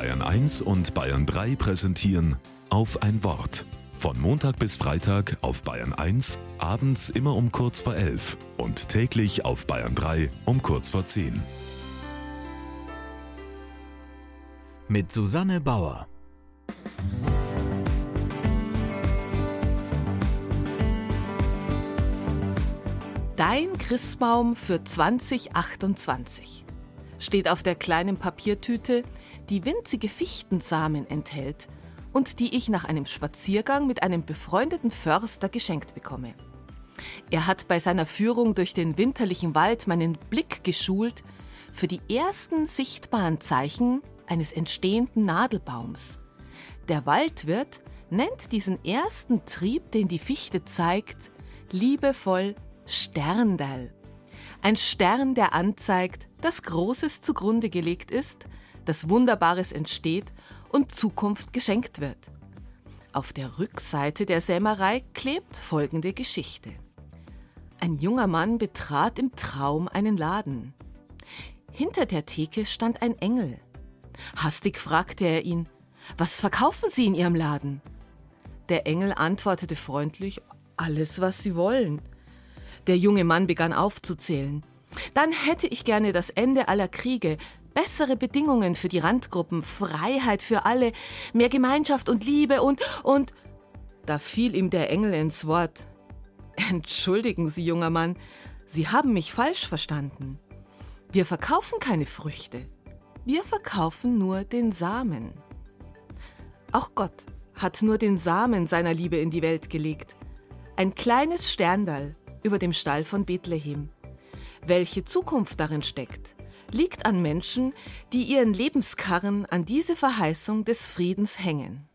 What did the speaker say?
Bayern 1 und Bayern 3 präsentieren auf ein Wort. Von Montag bis Freitag auf Bayern 1, abends immer um kurz vor 11 und täglich auf Bayern 3 um kurz vor 10. Mit Susanne Bauer. Dein Christbaum für 2028 steht auf der kleinen Papiertüte, die winzige Fichtensamen enthält und die ich nach einem Spaziergang mit einem befreundeten Förster geschenkt bekomme. Er hat bei seiner Führung durch den winterlichen Wald meinen Blick geschult für die ersten sichtbaren Zeichen eines entstehenden Nadelbaums. Der Waldwirt nennt diesen ersten Trieb, den die Fichte zeigt, liebevoll Sterndal. Ein Stern, der anzeigt, dass Großes zugrunde gelegt ist, dass Wunderbares entsteht und Zukunft geschenkt wird. Auf der Rückseite der Sämerei klebt folgende Geschichte. Ein junger Mann betrat im Traum einen Laden. Hinter der Theke stand ein Engel. Hastig fragte er ihn, was verkaufen Sie in Ihrem Laden? Der Engel antwortete freundlich, alles, was Sie wollen. Der junge Mann begann aufzuzählen. Dann hätte ich gerne das Ende aller Kriege, bessere Bedingungen für die Randgruppen, Freiheit für alle, mehr Gemeinschaft und Liebe und und da fiel ihm der Engel ins Wort. Entschuldigen Sie, junger Mann, Sie haben mich falsch verstanden. Wir verkaufen keine Früchte. Wir verkaufen nur den Samen. Auch Gott hat nur den Samen seiner Liebe in die Welt gelegt. Ein kleines Sterndal über dem Stall von Bethlehem. Welche Zukunft darin steckt, liegt an Menschen, die ihren Lebenskarren an diese Verheißung des Friedens hängen.